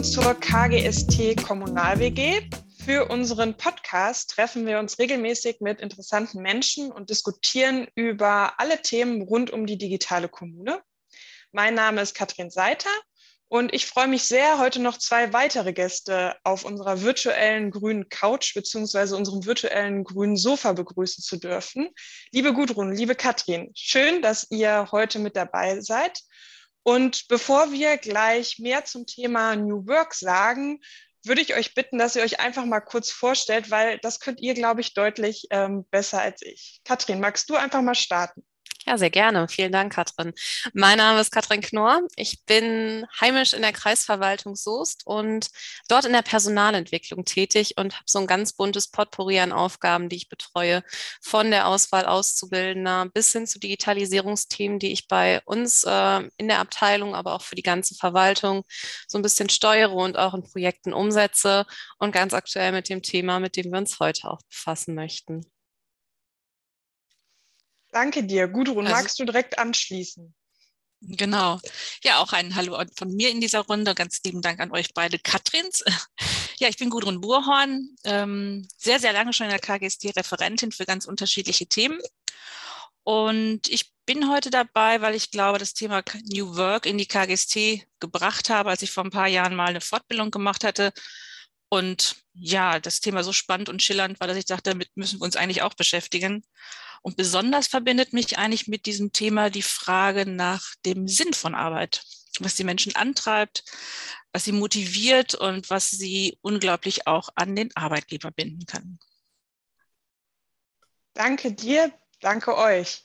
willkommen zur KGST Kommunal WG. Für unseren Podcast treffen wir uns regelmäßig mit interessanten Menschen und diskutieren über alle Themen rund um die digitale Kommune. Mein Name ist Katrin Seiter und ich freue mich sehr, heute noch zwei weitere Gäste auf unserer virtuellen grünen Couch beziehungsweise unserem virtuellen grünen Sofa begrüßen zu dürfen. Liebe Gudrun, liebe Katrin, schön, dass ihr heute mit dabei seid. Und bevor wir gleich mehr zum Thema New Work sagen, würde ich euch bitten, dass ihr euch einfach mal kurz vorstellt, weil das könnt ihr, glaube ich, deutlich ähm, besser als ich. Katrin, magst du einfach mal starten? Ja, sehr gerne. Vielen Dank, Katrin. Mein Name ist Katrin Knorr. Ich bin heimisch in der Kreisverwaltung Soest und dort in der Personalentwicklung tätig und habe so ein ganz buntes Potpourri an Aufgaben, die ich betreue, von der Auswahl Auszubildender bis hin zu Digitalisierungsthemen, die ich bei uns äh, in der Abteilung, aber auch für die ganze Verwaltung so ein bisschen steuere und auch in Projekten umsetze und ganz aktuell mit dem Thema, mit dem wir uns heute auch befassen möchten. Danke dir. Gudrun, also, magst du direkt anschließen? Genau. Ja, auch ein Hallo von mir in dieser Runde. Ganz lieben Dank an euch beide, Katrins. Ja, ich bin Gudrun Burhorn, ähm, sehr, sehr lange schon in der KGST Referentin für ganz unterschiedliche Themen. Und ich bin heute dabei, weil ich glaube, das Thema New Work in die KGST gebracht habe, als ich vor ein paar Jahren mal eine Fortbildung gemacht hatte. Und ja, das Thema so spannend und schillernd war, dass ich dachte, damit müssen wir uns eigentlich auch beschäftigen. Und besonders verbindet mich eigentlich mit diesem Thema die Frage nach dem Sinn von Arbeit, was die Menschen antreibt, was sie motiviert und was sie unglaublich auch an den Arbeitgeber binden kann. Danke dir, danke euch.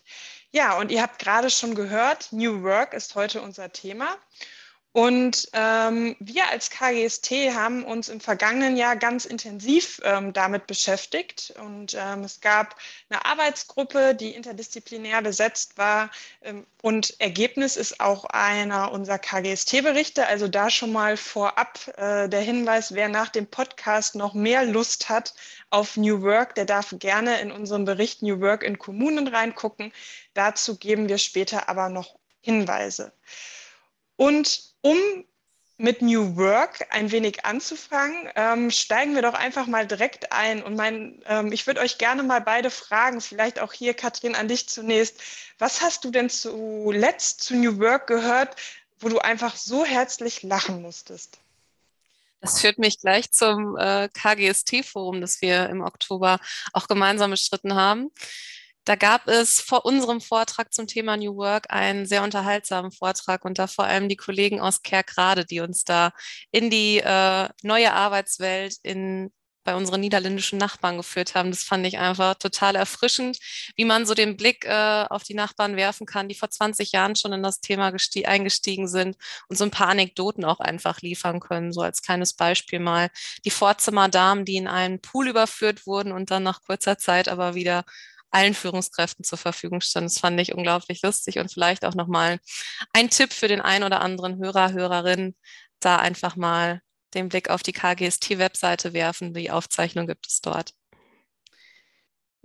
Ja, und ihr habt gerade schon gehört, New Work ist heute unser Thema. Und ähm, wir als KGST haben uns im vergangenen Jahr ganz intensiv ähm, damit beschäftigt. Und ähm, es gab eine Arbeitsgruppe, die interdisziplinär besetzt war. Ähm, und Ergebnis ist auch einer unserer KGST-Berichte. Also da schon mal vorab äh, der Hinweis, wer nach dem Podcast noch mehr Lust hat auf New Work, der darf gerne in unserem Bericht New Work in Kommunen reingucken. Dazu geben wir später aber noch Hinweise. Und um mit New Work ein wenig anzufangen, ähm, steigen wir doch einfach mal direkt ein. Und mein, ähm, ich würde euch gerne mal beide fragen, vielleicht auch hier, Katrin, an dich zunächst. Was hast du denn zuletzt zu New Work gehört, wo du einfach so herzlich lachen musstest? Das führt mich gleich zum äh, KGST-Forum, das wir im Oktober auch gemeinsam bestritten haben. Da gab es vor unserem Vortrag zum Thema New Work einen sehr unterhaltsamen Vortrag und da vor allem die Kollegen aus Kerkrade, die uns da in die äh, neue Arbeitswelt in bei unseren niederländischen Nachbarn geführt haben. Das fand ich einfach total erfrischend, wie man so den Blick äh, auf die Nachbarn werfen kann, die vor 20 Jahren schon in das Thema eingestiegen sind und so ein paar Anekdoten auch einfach liefern können. So als kleines Beispiel mal die Vorzimmerdamen, die in einen Pool überführt wurden und dann nach kurzer Zeit aber wieder allen Führungskräften zur Verfügung stand. Das fand ich unglaublich lustig und vielleicht auch nochmal ein Tipp für den einen oder anderen Hörer, Hörerin, da einfach mal den Blick auf die KGST-Webseite werfen. Die Aufzeichnung gibt es dort.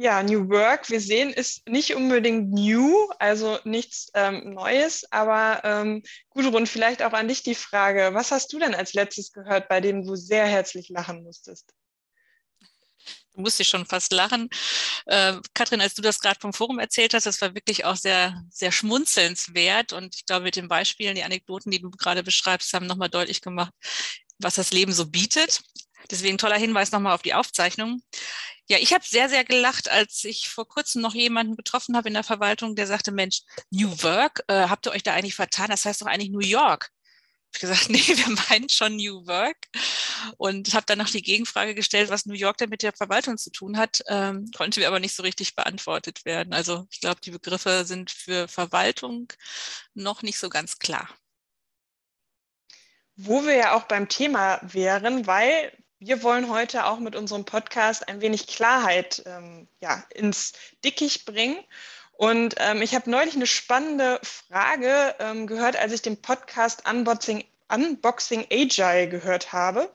Ja, New Work, wir sehen, ist nicht unbedingt new, also nichts ähm, Neues, aber ähm, Gudrun, vielleicht auch an dich die Frage, was hast du denn als letztes gehört, bei dem du sehr herzlich lachen musstest? Du musst dich schon fast lachen. Äh, Katrin, als du das gerade vom Forum erzählt hast, das war wirklich auch sehr, sehr schmunzelnswert. Und ich glaube, mit den Beispielen, die Anekdoten, die du gerade beschreibst, haben nochmal deutlich gemacht, was das Leben so bietet. Deswegen toller Hinweis nochmal auf die Aufzeichnung. Ja, ich habe sehr, sehr gelacht, als ich vor kurzem noch jemanden getroffen habe in der Verwaltung, der sagte, Mensch, New Work, äh, habt ihr euch da eigentlich vertan? Das heißt doch eigentlich New York ich gesagt, nee, wir meinen schon New Work und habe dann noch die Gegenfrage gestellt, was New York denn mit der Verwaltung zu tun hat, ähm, konnte mir aber nicht so richtig beantwortet werden. Also ich glaube, die Begriffe sind für Verwaltung noch nicht so ganz klar. Wo wir ja auch beim Thema wären, weil wir wollen heute auch mit unserem Podcast ein wenig Klarheit ähm, ja, ins Dickicht bringen. Und ähm, ich habe neulich eine spannende Frage ähm, gehört, als ich den Podcast Unboxing, Unboxing Agile gehört habe.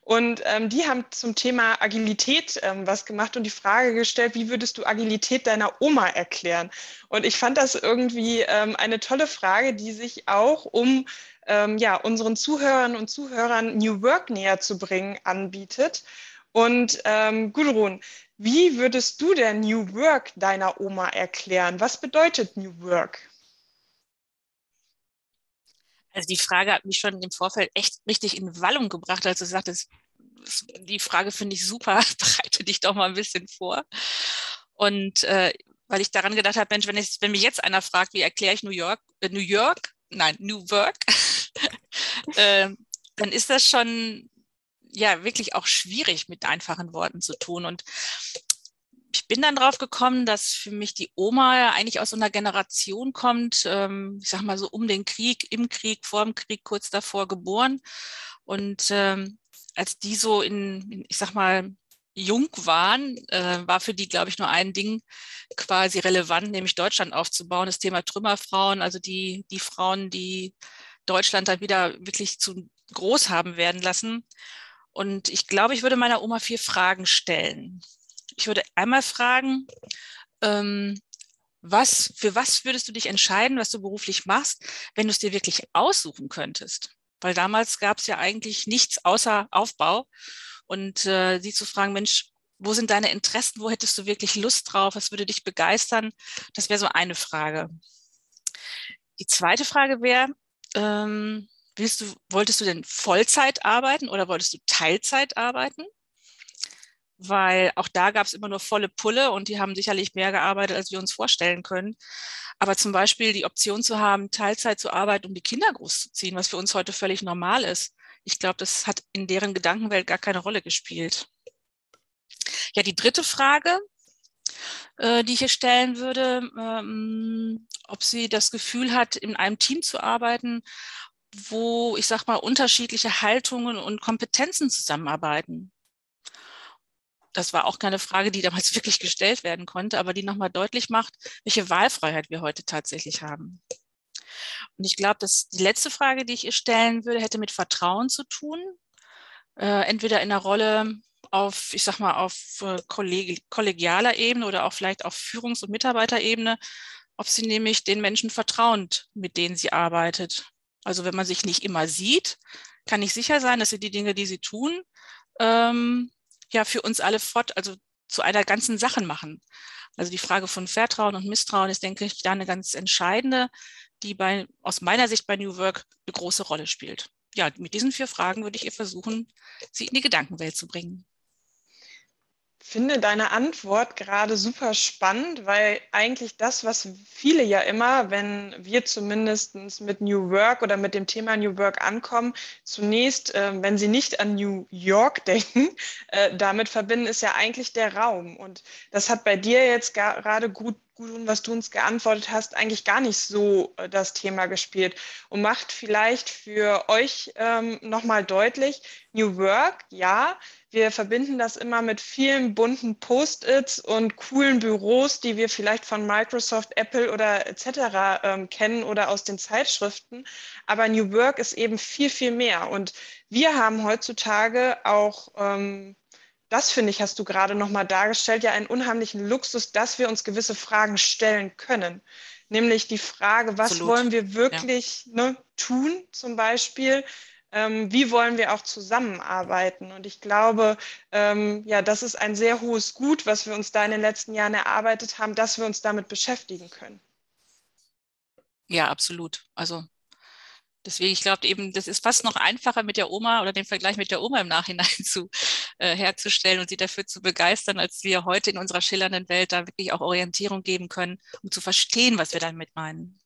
Und ähm, die haben zum Thema Agilität ähm, was gemacht und die Frage gestellt, wie würdest du Agilität deiner Oma erklären? Und ich fand das irgendwie ähm, eine tolle Frage, die sich auch um ähm, ja, unseren Zuhörern und Zuhörern New Work näher zu bringen, anbietet. Und ähm, Gudrun, wie würdest du der New Work deiner Oma erklären? Was bedeutet New Work? Also die Frage hat mich schon im Vorfeld echt richtig in Wallung gebracht, als du sagtest, die Frage finde ich super, bereite dich doch mal ein bisschen vor. Und äh, weil ich daran gedacht habe, Mensch, wenn, ich, wenn mich jetzt einer fragt, wie erkläre ich New York, äh, New York, nein, New Work, äh, dann ist das schon ja wirklich auch schwierig mit einfachen Worten zu tun. Und ich bin dann drauf gekommen, dass für mich die Oma eigentlich aus so einer Generation kommt, ähm, ich sag mal so um den Krieg, im Krieg, vor dem Krieg, kurz davor geboren. Und ähm, als die so in, in, ich sag mal, jung waren, äh, war für die, glaube ich, nur ein Ding quasi relevant, nämlich Deutschland aufzubauen, das Thema Trümmerfrauen, also die, die Frauen, die Deutschland dann wieder wirklich zu groß haben werden lassen. Und ich glaube, ich würde meiner Oma vier Fragen stellen. Ich würde einmal fragen, ähm, was, für was würdest du dich entscheiden, was du beruflich machst, wenn du es dir wirklich aussuchen könntest? Weil damals gab es ja eigentlich nichts außer Aufbau. Und äh, sie zu fragen, Mensch, wo sind deine Interessen? Wo hättest du wirklich Lust drauf? Was würde dich begeistern? Das wäre so eine Frage. Die zweite Frage wäre, ähm, Willst du, wolltest du denn Vollzeit arbeiten oder wolltest du Teilzeit arbeiten? Weil auch da gab es immer nur volle Pulle und die haben sicherlich mehr gearbeitet, als wir uns vorstellen können. Aber zum Beispiel die Option zu haben, Teilzeit zu arbeiten, um die Kinder großzuziehen, was für uns heute völlig normal ist. Ich glaube, das hat in deren Gedankenwelt gar keine Rolle gespielt. Ja, die dritte Frage, äh, die ich hier stellen würde, ähm, ob sie das Gefühl hat, in einem Team zu arbeiten, wo, ich sag mal, unterschiedliche Haltungen und Kompetenzen zusammenarbeiten. Das war auch keine Frage, die damals wirklich gestellt werden konnte, aber die nochmal deutlich macht, welche Wahlfreiheit wir heute tatsächlich haben. Und ich glaube, dass die letzte Frage, die ich ihr stellen würde, hätte mit Vertrauen zu tun. Äh, entweder in der Rolle auf, ich sag mal, auf äh, kollegialer Ebene oder auch vielleicht auf Führungs- und Mitarbeiterebene, ob sie nämlich den Menschen vertrauend, mit denen sie arbeitet. Also wenn man sich nicht immer sieht, kann ich sicher sein, dass sie die Dinge, die sie tun, ähm, ja für uns alle fort, also zu einer ganzen Sache machen. Also die Frage von Vertrauen und Misstrauen ist, denke ich, da eine ganz entscheidende, die bei, aus meiner Sicht bei New Work eine große Rolle spielt. Ja, mit diesen vier Fragen würde ich ihr versuchen, sie in die Gedankenwelt zu bringen finde deine Antwort gerade super spannend, weil eigentlich das, was viele ja immer, wenn wir zumindest mit New Work oder mit dem Thema New Work ankommen, zunächst, äh, wenn sie nicht an New York denken, äh, damit verbinden, ist ja eigentlich der Raum. Und das hat bei dir jetzt gerade gut Gudrun, was du uns geantwortet hast, eigentlich gar nicht so äh, das Thema gespielt und macht vielleicht für euch ähm, nochmal deutlich, New Work, ja, wir verbinden das immer mit vielen bunten Post-its und coolen Büros, die wir vielleicht von Microsoft, Apple oder etc. Ähm, kennen oder aus den Zeitschriften. Aber New Work ist eben viel, viel mehr. Und wir haben heutzutage auch ähm, das finde ich, hast du gerade nochmal dargestellt, ja einen unheimlichen Luxus, dass wir uns gewisse Fragen stellen können. Nämlich die Frage, was Absolut. wollen wir wirklich ja. ne, tun, zum Beispiel? Ähm, wie wollen wir auch zusammenarbeiten? Und ich glaube, ähm, ja, das ist ein sehr hohes Gut, was wir uns da in den letzten Jahren erarbeitet haben, dass wir uns damit beschäftigen können. Ja, absolut. Also Deswegen, ich glaube eben, das ist fast noch einfacher mit der Oma oder den Vergleich mit der Oma im Nachhinein zu, äh, herzustellen und sie dafür zu begeistern, als wir heute in unserer schillernden Welt da wirklich auch Orientierung geben können, um zu verstehen, was wir damit meinen.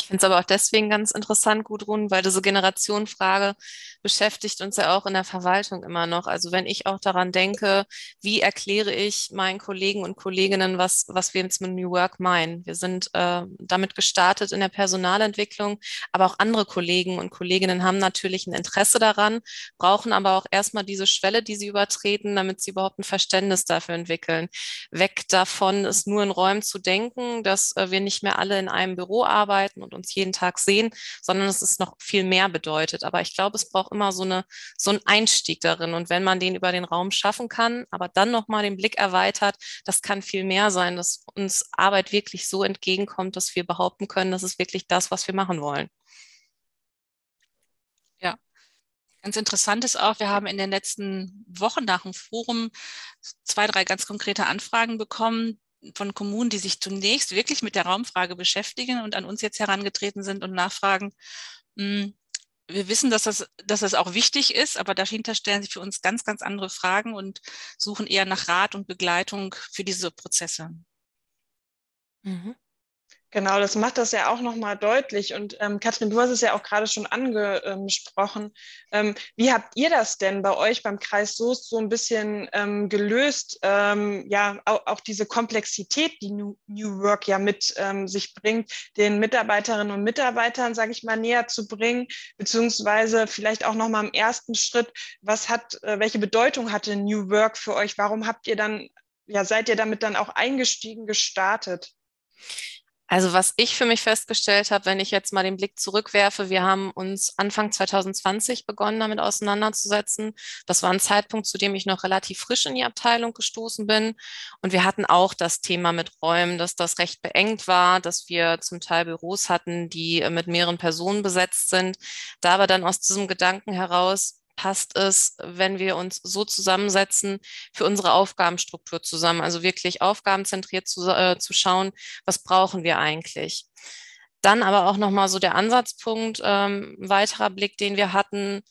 Ich finde es aber auch deswegen ganz interessant, Gudrun, weil diese Generationenfrage beschäftigt uns ja auch in der Verwaltung immer noch. Also wenn ich auch daran denke, wie erkläre ich meinen Kollegen und Kolleginnen, was, was wir jetzt mit New Work meinen. Wir sind äh, damit gestartet in der Personalentwicklung, aber auch andere Kollegen und Kolleginnen haben natürlich ein Interesse daran, brauchen aber auch erstmal diese Schwelle, die sie übertreten, damit sie überhaupt ein Verständnis dafür entwickeln. Weg davon, es nur in Räumen zu denken, dass äh, wir nicht mehr alle in einem Büro arbeiten und uns jeden Tag sehen, sondern es ist noch viel mehr bedeutet. Aber ich glaube, es braucht immer so, eine, so einen Einstieg darin. Und wenn man den über den Raum schaffen kann, aber dann nochmal den Blick erweitert, das kann viel mehr sein, dass uns Arbeit wirklich so entgegenkommt, dass wir behaupten können, das ist wirklich das, was wir machen wollen. Ganz interessant ist auch, wir haben in den letzten Wochen nach dem Forum zwei, drei ganz konkrete Anfragen bekommen von Kommunen, die sich zunächst wirklich mit der Raumfrage beschäftigen und an uns jetzt herangetreten sind und nachfragen, hm, wir wissen, dass das, dass das auch wichtig ist, aber dahinter stellen sich für uns ganz, ganz andere Fragen und suchen eher nach Rat und Begleitung für diese Prozesse. Mhm. Genau, das macht das ja auch nochmal deutlich. Und ähm, Katrin, du hast es ja auch gerade schon angesprochen. Ähm, wie habt ihr das denn bei euch beim Kreis Soest so ein bisschen ähm, gelöst? Ähm, ja, auch, auch, diese Komplexität, die New, New Work ja mit ähm, sich bringt, den Mitarbeiterinnen und Mitarbeitern, sage ich mal, näher zu bringen, beziehungsweise vielleicht auch nochmal im ersten Schritt, was hat, äh, welche Bedeutung hatte New Work für euch? Warum habt ihr dann, ja, seid ihr damit dann auch eingestiegen, gestartet? Also was ich für mich festgestellt habe, wenn ich jetzt mal den Blick zurückwerfe, wir haben uns Anfang 2020 begonnen, damit auseinanderzusetzen. Das war ein Zeitpunkt, zu dem ich noch relativ frisch in die Abteilung gestoßen bin. Und wir hatten auch das Thema mit Räumen, dass das recht beengt war, dass wir zum Teil Büros hatten, die mit mehreren Personen besetzt sind. Da aber dann aus diesem Gedanken heraus, passt es, wenn wir uns so zusammensetzen für unsere Aufgabenstruktur zusammen, also wirklich aufgabenzentriert zu, äh, zu schauen, was brauchen wir eigentlich. Dann aber auch nochmal so der Ansatzpunkt, ähm, weiterer Blick, den wir hatten,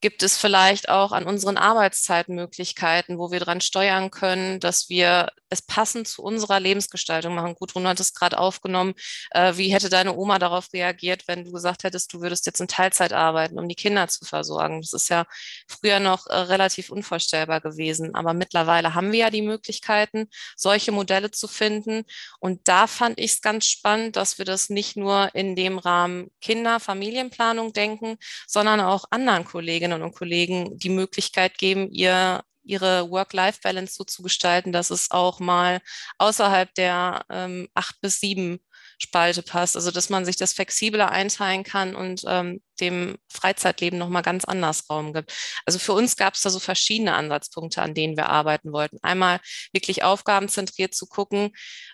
Gibt es vielleicht auch an unseren Arbeitszeitmöglichkeiten, wo wir dran steuern können, dass wir es passend zu unserer Lebensgestaltung machen? Gudrun hat es gerade aufgenommen. Äh, wie hätte deine Oma darauf reagiert, wenn du gesagt hättest, du würdest jetzt in Teilzeit arbeiten, um die Kinder zu versorgen? Das ist ja früher noch äh, relativ unvorstellbar gewesen. Aber mittlerweile haben wir ja die Möglichkeiten, solche Modelle zu finden. Und da fand ich es ganz spannend, dass wir das nicht nur in dem Rahmen Kinder, Familienplanung denken, sondern auch anderen Kollegen Kolleginnen und Kollegen die Möglichkeit geben, ihr ihre Work-Life-Balance so zu gestalten, dass es auch mal außerhalb der ähm, acht bis sieben Spalte passt. Also dass man sich das flexibler einteilen kann und ähm, dem Freizeitleben nochmal ganz anders Raum gibt. Also für uns gab es da so verschiedene Ansatzpunkte, an denen wir arbeiten wollten. Einmal wirklich aufgabenzentriert zu gucken,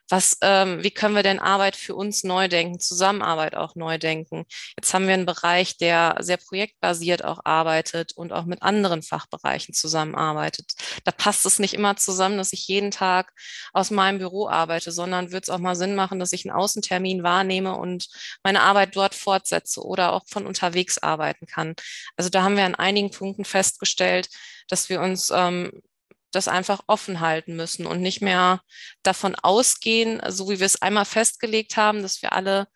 was, ähm, wie können wir denn Arbeit für uns neu denken, Zusammenarbeit auch neu denken. Jetzt haben wir einen Bereich, der sehr projektbasiert auch arbeitet und auch mit anderen Fachbereichen zusammenarbeitet. Da passt es nicht immer zusammen, dass ich jeden Tag aus meinem Büro arbeite, sondern wird es auch mal Sinn machen, dass ich einen Außentermin wahrnehme und meine Arbeit dort fortsetze oder auch von unterwegs arbeiten kann. Also da haben wir an einigen Punkten festgestellt, dass wir uns ähm, das einfach offen halten müssen und nicht mehr davon ausgehen, so wie wir es einmal festgelegt haben, dass wir alle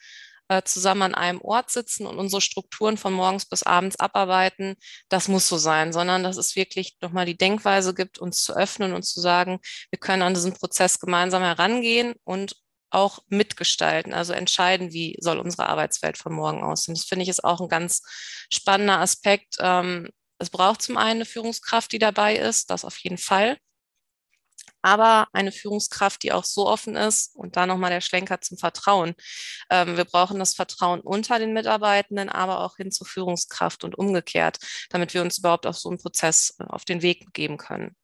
äh, zusammen an einem Ort sitzen und unsere Strukturen von morgens bis abends abarbeiten. Das muss so sein, sondern dass es wirklich nochmal die Denkweise gibt, uns zu öffnen und zu sagen, wir können an diesen Prozess gemeinsam herangehen und auch mitgestalten, also entscheiden, wie soll unsere Arbeitswelt von morgen aussehen. Das finde ich ist auch ein ganz spannender Aspekt, ähm, es braucht zum einen eine Führungskraft, die dabei ist, das auf jeden Fall. Aber eine Führungskraft, die auch so offen ist und da nochmal der Schlenker zum Vertrauen. Ähm, wir brauchen das Vertrauen unter den Mitarbeitenden, aber auch hin zur Führungskraft und umgekehrt, damit wir uns überhaupt auf so einen Prozess äh, auf den Weg geben können.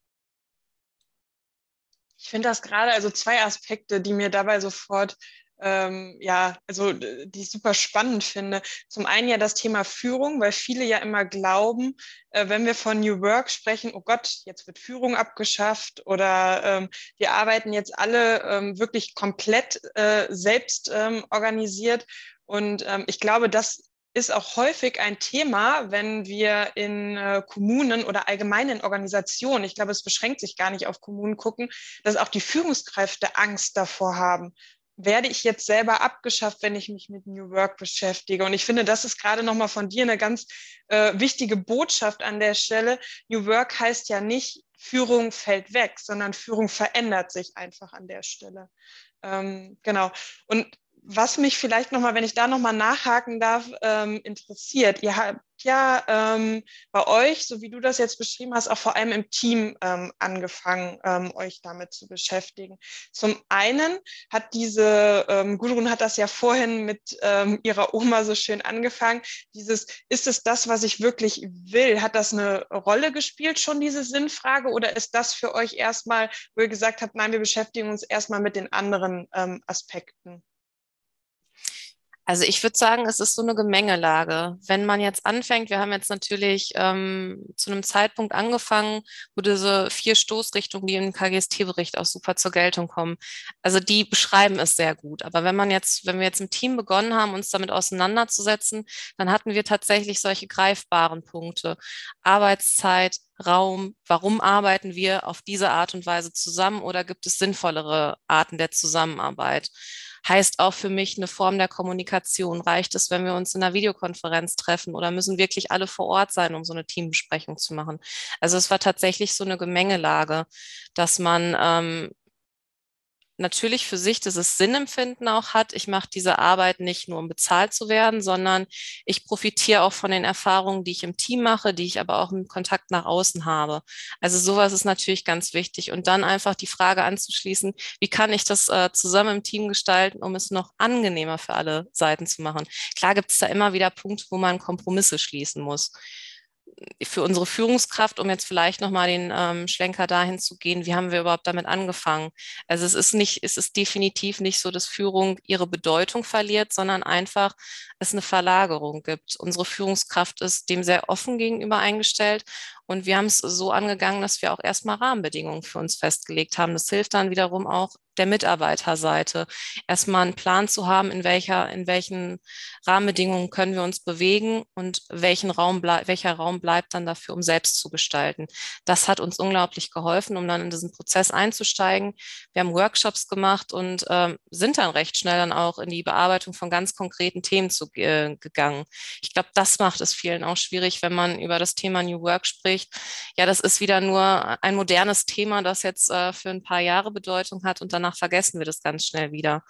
Ich finde das gerade, also zwei Aspekte, die mir dabei sofort ähm, ja, also die ich super spannend finde. Zum einen ja das Thema Führung, weil viele ja immer glauben, äh, wenn wir von New Work sprechen, oh Gott, jetzt wird Führung abgeschafft oder ähm, wir arbeiten jetzt alle ähm, wirklich komplett äh, selbst ähm, organisiert. Und ähm, ich glaube, das ist auch häufig ein Thema, wenn wir in äh, Kommunen oder allgemein in Organisationen, ich glaube, es beschränkt sich gar nicht auf Kommunen gucken, dass auch die Führungskräfte Angst davor haben werde ich jetzt selber abgeschafft, wenn ich mich mit New Work beschäftige. Und ich finde, das ist gerade nochmal von dir eine ganz äh, wichtige Botschaft an der Stelle. New Work heißt ja nicht, Führung fällt weg, sondern Führung verändert sich einfach an der Stelle. Ähm, genau. Und was mich vielleicht nochmal, wenn ich da nochmal nachhaken darf, ähm, interessiert. Ihr habt ja ähm, bei euch, so wie du das jetzt beschrieben hast, auch vor allem im Team ähm, angefangen, ähm, euch damit zu beschäftigen. Zum einen hat diese, ähm, Gudrun hat das ja vorhin mit ähm, ihrer Oma so schön angefangen, dieses, ist es das, was ich wirklich will? Hat das eine Rolle gespielt schon, diese Sinnfrage? Oder ist das für euch erstmal, wo ihr gesagt habt, nein, wir beschäftigen uns erstmal mit den anderen ähm, Aspekten? Also ich würde sagen, es ist so eine Gemengelage. Wenn man jetzt anfängt, wir haben jetzt natürlich ähm, zu einem Zeitpunkt angefangen, wo diese vier Stoßrichtungen, die im KGST-Bericht auch super zur Geltung kommen, also die beschreiben es sehr gut. Aber wenn man jetzt, wenn wir jetzt im Team begonnen haben, uns damit auseinanderzusetzen, dann hatten wir tatsächlich solche greifbaren Punkte. Arbeitszeit, Raum, warum arbeiten wir auf diese Art und Weise zusammen oder gibt es sinnvollere Arten der Zusammenarbeit? Heißt auch für mich eine Form der Kommunikation. Reicht es, wenn wir uns in einer Videokonferenz treffen oder müssen wirklich alle vor Ort sein, um so eine Teambesprechung zu machen? Also es war tatsächlich so eine Gemengelage, dass man ähm, natürlich für sich dieses Sinnempfinden auch hat. Ich mache diese Arbeit nicht nur, um bezahlt zu werden, sondern ich profitiere auch von den Erfahrungen, die ich im Team mache, die ich aber auch im Kontakt nach außen habe. Also sowas ist natürlich ganz wichtig. Und dann einfach die Frage anzuschließen, wie kann ich das äh, zusammen im Team gestalten, um es noch angenehmer für alle Seiten zu machen. Klar gibt es da immer wieder Punkte, wo man Kompromisse schließen muss für unsere Führungskraft, um jetzt vielleicht nochmal den ähm, Schlenker dahin zu gehen, wie haben wir überhaupt damit angefangen? Also es ist nicht, es ist definitiv nicht so, dass Führung ihre Bedeutung verliert, sondern einfach es eine Verlagerung gibt. Unsere Führungskraft ist dem sehr offen gegenüber eingestellt und wir haben es so angegangen, dass wir auch erstmal Rahmenbedingungen für uns festgelegt haben. Das hilft dann wiederum auch der Mitarbeiterseite, erstmal einen Plan zu haben, in welcher, in welchen Rahmenbedingungen können wir uns bewegen und welchen Raum welcher Raum bleibt dann dafür, um selbst zu gestalten. Das hat uns unglaublich geholfen, um dann in diesen Prozess einzusteigen. Wir haben Workshops gemacht und äh, sind dann recht schnell dann auch in die Bearbeitung von ganz konkreten Themen zu, äh, gegangen. Ich glaube, das macht es vielen auch schwierig, wenn man über das Thema New Work spricht. Ja, das ist wieder nur ein modernes Thema, das jetzt äh, für ein paar Jahre Bedeutung hat und danach vergessen wir das ganz schnell wieder.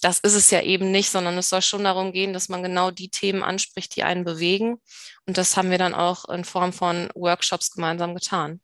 Das ist es ja eben nicht, sondern es soll schon darum gehen, dass man genau die Themen anspricht, die einen bewegen. Und das haben wir dann auch in Form von Workshops gemeinsam getan.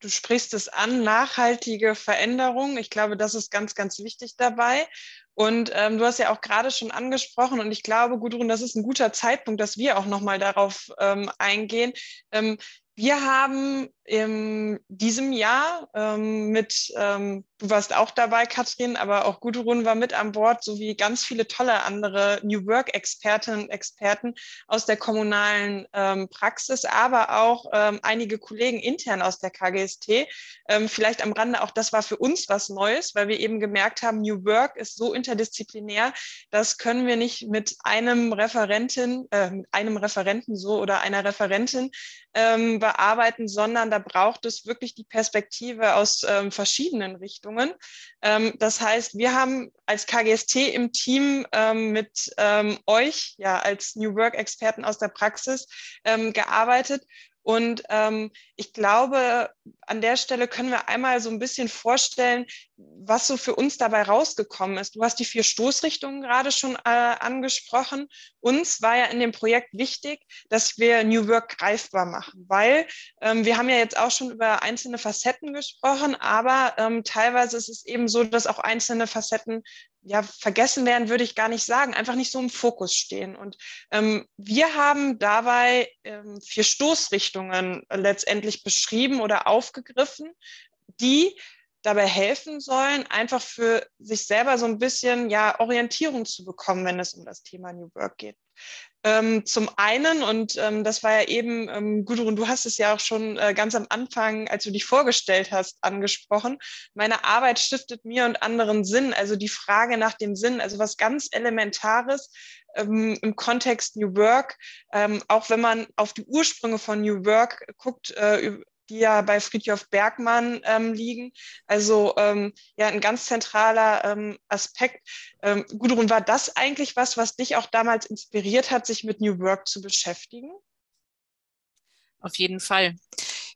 Du sprichst es an, nachhaltige Veränderung. Ich glaube, das ist ganz, ganz wichtig dabei. Und ähm, du hast ja auch gerade schon angesprochen, und ich glaube, Gudrun, das ist ein guter Zeitpunkt, dass wir auch nochmal darauf ähm, eingehen. Ähm, wir haben in diesem Jahr ähm, mit, ähm, du warst auch dabei, Katrin, aber auch Gudrun war mit an Bord, sowie ganz viele tolle andere New Work-Expertinnen und Experten aus der kommunalen ähm, Praxis, aber auch ähm, einige Kollegen intern aus der KGST. Ähm, vielleicht am Rande auch, das war für uns was Neues, weil wir eben gemerkt haben, New Work ist so interdisziplinär, das können wir nicht mit einem Referentin, äh, einem Referenten so oder einer Referentin ähm, bearbeiten, sondern da braucht es wirklich die Perspektive aus ähm, verschiedenen Richtungen. Ähm, das heißt, wir haben als KGST im Team ähm, mit ähm, euch, ja, als New Work-Experten aus der Praxis ähm, gearbeitet und ähm, ich glaube, an der Stelle können wir einmal so ein bisschen vorstellen, was so für uns dabei rausgekommen ist. Du hast die vier Stoßrichtungen gerade schon äh, angesprochen. Uns war ja in dem Projekt wichtig, dass wir New Work greifbar machen, weil ähm, wir haben ja jetzt auch schon über einzelne Facetten gesprochen, aber ähm, teilweise ist es eben so, dass auch einzelne Facetten ja, vergessen werden würde ich gar nicht sagen, einfach nicht so im Fokus stehen. Und ähm, wir haben dabei ähm, vier Stoßrichtungen letztendlich beschrieben oder aufgegriffen, die dabei helfen sollen, einfach für sich selber so ein bisschen ja Orientierung zu bekommen, wenn es um das Thema New Work geht. Ähm, zum einen, und ähm, das war ja eben, ähm, Gudrun, du hast es ja auch schon äh, ganz am Anfang, als du dich vorgestellt hast, angesprochen. Meine Arbeit stiftet mir und anderen Sinn. Also die Frage nach dem Sinn, also was ganz Elementares ähm, im Kontext New Work, ähm, auch wenn man auf die Ursprünge von New Work guckt, äh, die ja bei Friedhof Bergmann ähm, liegen. Also ähm, ja, ein ganz zentraler ähm, Aspekt. Ähm, Gudrun, war das eigentlich was, was dich auch damals inspiriert hat, sich mit New Work zu beschäftigen? Auf jeden Fall.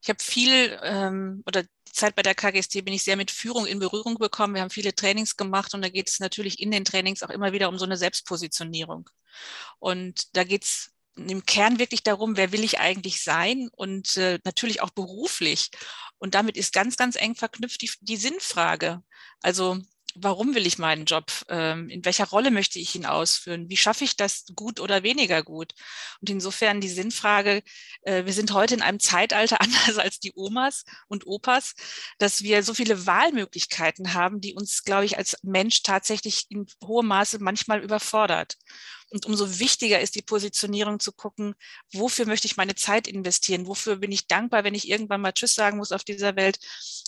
Ich habe viel ähm, oder die Zeit bei der KGST bin ich sehr mit Führung in Berührung gekommen. Wir haben viele Trainings gemacht und da geht es natürlich in den Trainings auch immer wieder um so eine Selbstpositionierung. Und da geht es im Kern wirklich darum, wer will ich eigentlich sein und äh, natürlich auch beruflich. Und damit ist ganz, ganz eng verknüpft die, die Sinnfrage. Also warum will ich meinen Job? Ähm, in welcher Rolle möchte ich ihn ausführen? Wie schaffe ich das gut oder weniger gut? Und insofern die Sinnfrage, äh, wir sind heute in einem Zeitalter anders als die Omas und Opas, dass wir so viele Wahlmöglichkeiten haben, die uns, glaube ich, als Mensch tatsächlich in hohem Maße manchmal überfordert. Und umso wichtiger ist die Positionierung zu gucken, wofür möchte ich meine Zeit investieren? Wofür bin ich dankbar, wenn ich irgendwann mal Tschüss sagen muss auf dieser Welt,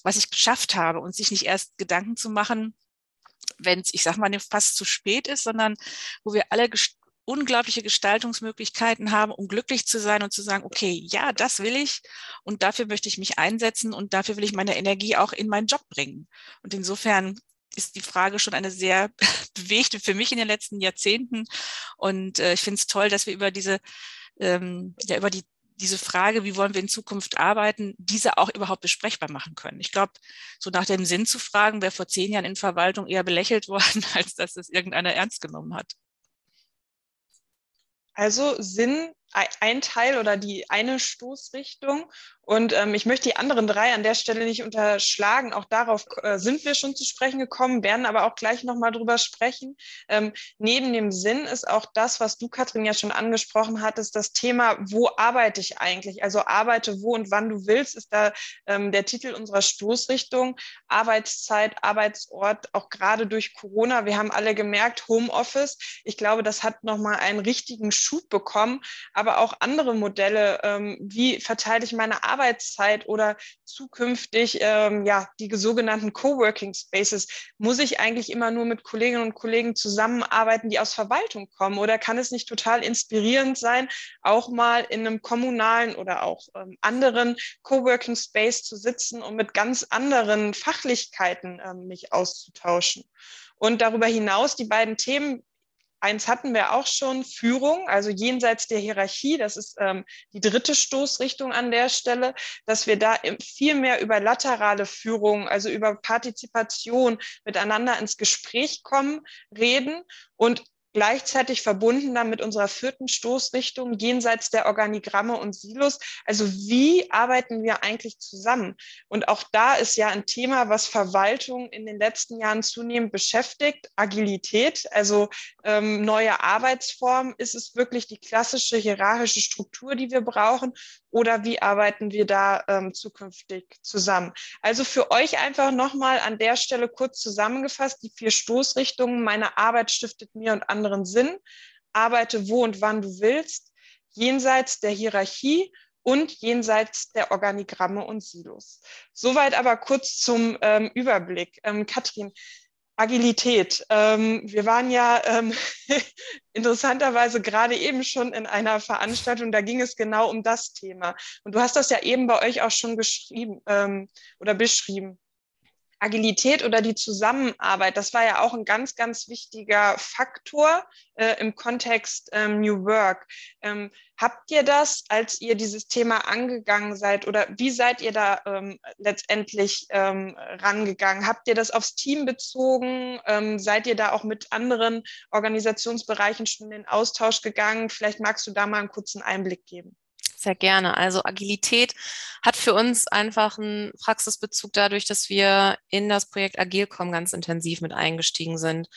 was ich geschafft habe und sich nicht erst Gedanken zu machen, wenn es, ich sag mal, fast zu spät ist, sondern wo wir alle gest unglaubliche Gestaltungsmöglichkeiten haben, um glücklich zu sein und zu sagen, okay, ja, das will ich und dafür möchte ich mich einsetzen und dafür will ich meine Energie auch in meinen Job bringen. Und insofern ist die Frage schon eine sehr bewegte für mich in den letzten Jahrzehnten. Und äh, ich finde es toll, dass wir über diese, ähm, ja, über die diese Frage, wie wollen wir in Zukunft arbeiten, diese auch überhaupt besprechbar machen können. Ich glaube, so nach dem Sinn zu fragen, wäre vor zehn Jahren in Verwaltung eher belächelt worden, als dass es irgendeiner ernst genommen hat. Also Sinn ein Teil oder die eine Stoßrichtung. Und ähm, ich möchte die anderen drei an der Stelle nicht unterschlagen. Auch darauf äh, sind wir schon zu sprechen gekommen, werden aber auch gleich nochmal drüber sprechen. Ähm, neben dem Sinn ist auch das, was du, Katrin, ja schon angesprochen hattest, das Thema, wo arbeite ich eigentlich? Also arbeite wo und wann du willst, ist da ähm, der Titel unserer Stoßrichtung. Arbeitszeit, Arbeitsort, auch gerade durch Corona. Wir haben alle gemerkt, Homeoffice. Ich glaube, das hat nochmal einen richtigen Schub bekommen. Aber aber auch andere Modelle, ähm, wie verteile ich meine Arbeitszeit oder zukünftig ähm, ja die sogenannten Coworking Spaces. Muss ich eigentlich immer nur mit Kolleginnen und Kollegen zusammenarbeiten, die aus Verwaltung kommen? Oder kann es nicht total inspirierend sein, auch mal in einem kommunalen oder auch ähm, anderen Coworking Space zu sitzen und mit ganz anderen Fachlichkeiten ähm, mich auszutauschen? Und darüber hinaus die beiden Themen, Eins hatten wir auch schon, Führung, also jenseits der Hierarchie. Das ist ähm, die dritte Stoßrichtung an der Stelle, dass wir da viel mehr über laterale Führung, also über Partizipation miteinander ins Gespräch kommen, reden und gleichzeitig verbunden dann mit unserer vierten Stoßrichtung jenseits der Organigramme und Silos. Also wie arbeiten wir eigentlich zusammen? Und auch da ist ja ein Thema, was Verwaltung in den letzten Jahren zunehmend beschäftigt, Agilität, also ähm, neue Arbeitsformen. Ist es wirklich die klassische hierarchische Struktur, die wir brauchen? Oder wie arbeiten wir da ähm, zukünftig zusammen? Also für euch einfach nochmal an der Stelle kurz zusammengefasst, die vier Stoßrichtungen. Meine Arbeit stiftet mir und anderen Sinn. Arbeite wo und wann du willst, jenseits der Hierarchie und jenseits der Organigramme und Silos. Soweit aber kurz zum ähm, Überblick. Ähm, Katrin, Agilität. Ähm, wir waren ja ähm, interessanterweise gerade eben schon in einer Veranstaltung, da ging es genau um das Thema. Und du hast das ja eben bei euch auch schon geschrieben ähm, oder beschrieben. Agilität oder die Zusammenarbeit, das war ja auch ein ganz, ganz wichtiger Faktor äh, im Kontext ähm, New Work. Ähm, habt ihr das, als ihr dieses Thema angegangen seid oder wie seid ihr da ähm, letztendlich ähm, rangegangen? Habt ihr das aufs Team bezogen? Ähm, seid ihr da auch mit anderen Organisationsbereichen schon in den Austausch gegangen? Vielleicht magst du da mal einen kurzen Einblick geben. Sehr gerne. Also Agilität hat für uns einfach einen Praxisbezug dadurch, dass wir in das Projekt Agilcom ganz intensiv mit eingestiegen sind.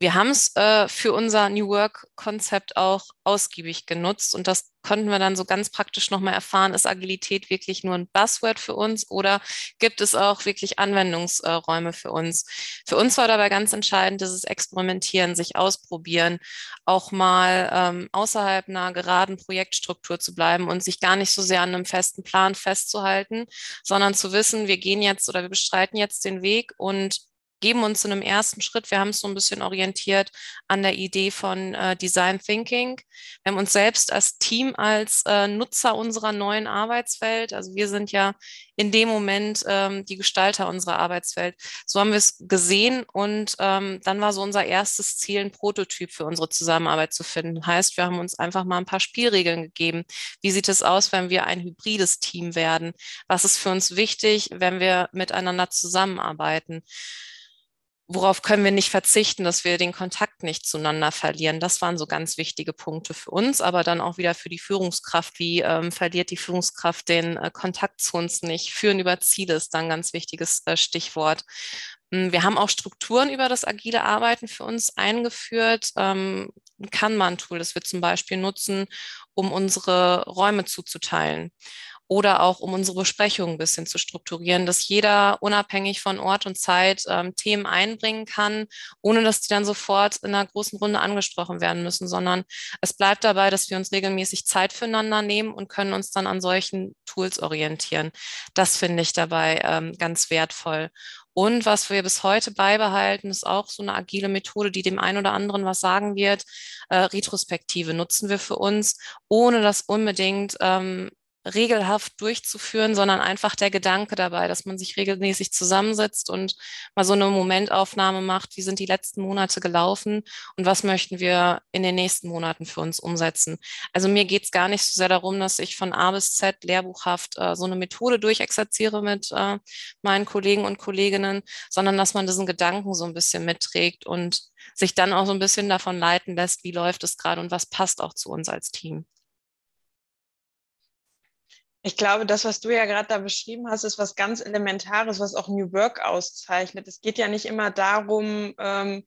Wir haben es äh, für unser New Work-Konzept auch ausgiebig genutzt und das konnten wir dann so ganz praktisch nochmal erfahren, ist Agilität wirklich nur ein Buzzword für uns oder gibt es auch wirklich Anwendungsräume für uns? Für uns war dabei ganz entscheidend, dieses Experimentieren, sich ausprobieren, auch mal ähm, außerhalb einer geraden Projektstruktur zu bleiben und sich gar nicht so sehr an einem festen Plan festzuhalten, sondern zu wissen, wir gehen jetzt oder wir bestreiten jetzt den Weg und geben uns in einem ersten Schritt, wir haben es so ein bisschen orientiert an der Idee von äh, Design Thinking. Wir haben uns selbst als Team, als äh, Nutzer unserer neuen Arbeitswelt, also wir sind ja in dem Moment ähm, die Gestalter unserer Arbeitswelt. So haben wir es gesehen und ähm, dann war so unser erstes Ziel, ein Prototyp für unsere Zusammenarbeit zu finden. Heißt, wir haben uns einfach mal ein paar Spielregeln gegeben. Wie sieht es aus, wenn wir ein hybrides Team werden? Was ist für uns wichtig, wenn wir miteinander zusammenarbeiten? Worauf können wir nicht verzichten, dass wir den Kontakt nicht zueinander verlieren. Das waren so ganz wichtige Punkte für uns, aber dann auch wieder für die Führungskraft. Wie ähm, verliert die Führungskraft den äh, Kontakt zu uns nicht? Führen über Ziele ist dann ein ganz wichtiges äh, Stichwort. Hm, wir haben auch Strukturen über das agile Arbeiten für uns eingeführt. Ähm, ein Kanban-Tool, das wir zum Beispiel nutzen, um unsere Räume zuzuteilen oder auch um unsere Besprechungen ein bisschen zu strukturieren, dass jeder unabhängig von Ort und Zeit ähm, Themen einbringen kann, ohne dass die dann sofort in einer großen Runde angesprochen werden müssen, sondern es bleibt dabei, dass wir uns regelmäßig Zeit füreinander nehmen und können uns dann an solchen Tools orientieren. Das finde ich dabei ähm, ganz wertvoll. Und was wir bis heute beibehalten, ist auch so eine agile Methode, die dem einen oder anderen was sagen wird. Äh, Retrospektive nutzen wir für uns, ohne dass unbedingt ähm, regelhaft durchzuführen, sondern einfach der Gedanke dabei, dass man sich regelmäßig zusammensetzt und mal so eine Momentaufnahme macht, wie sind die letzten Monate gelaufen und was möchten wir in den nächsten Monaten für uns umsetzen. Also mir geht es gar nicht so sehr darum, dass ich von A bis Z lehrbuchhaft äh, so eine Methode durchexerziere mit äh, meinen Kollegen und Kolleginnen, sondern dass man diesen Gedanken so ein bisschen mitträgt und sich dann auch so ein bisschen davon leiten lässt, wie läuft es gerade und was passt auch zu uns als Team. Ich glaube, das, was du ja gerade da beschrieben hast, ist was ganz Elementares, was auch New Work auszeichnet. Es geht ja nicht immer darum, ähm,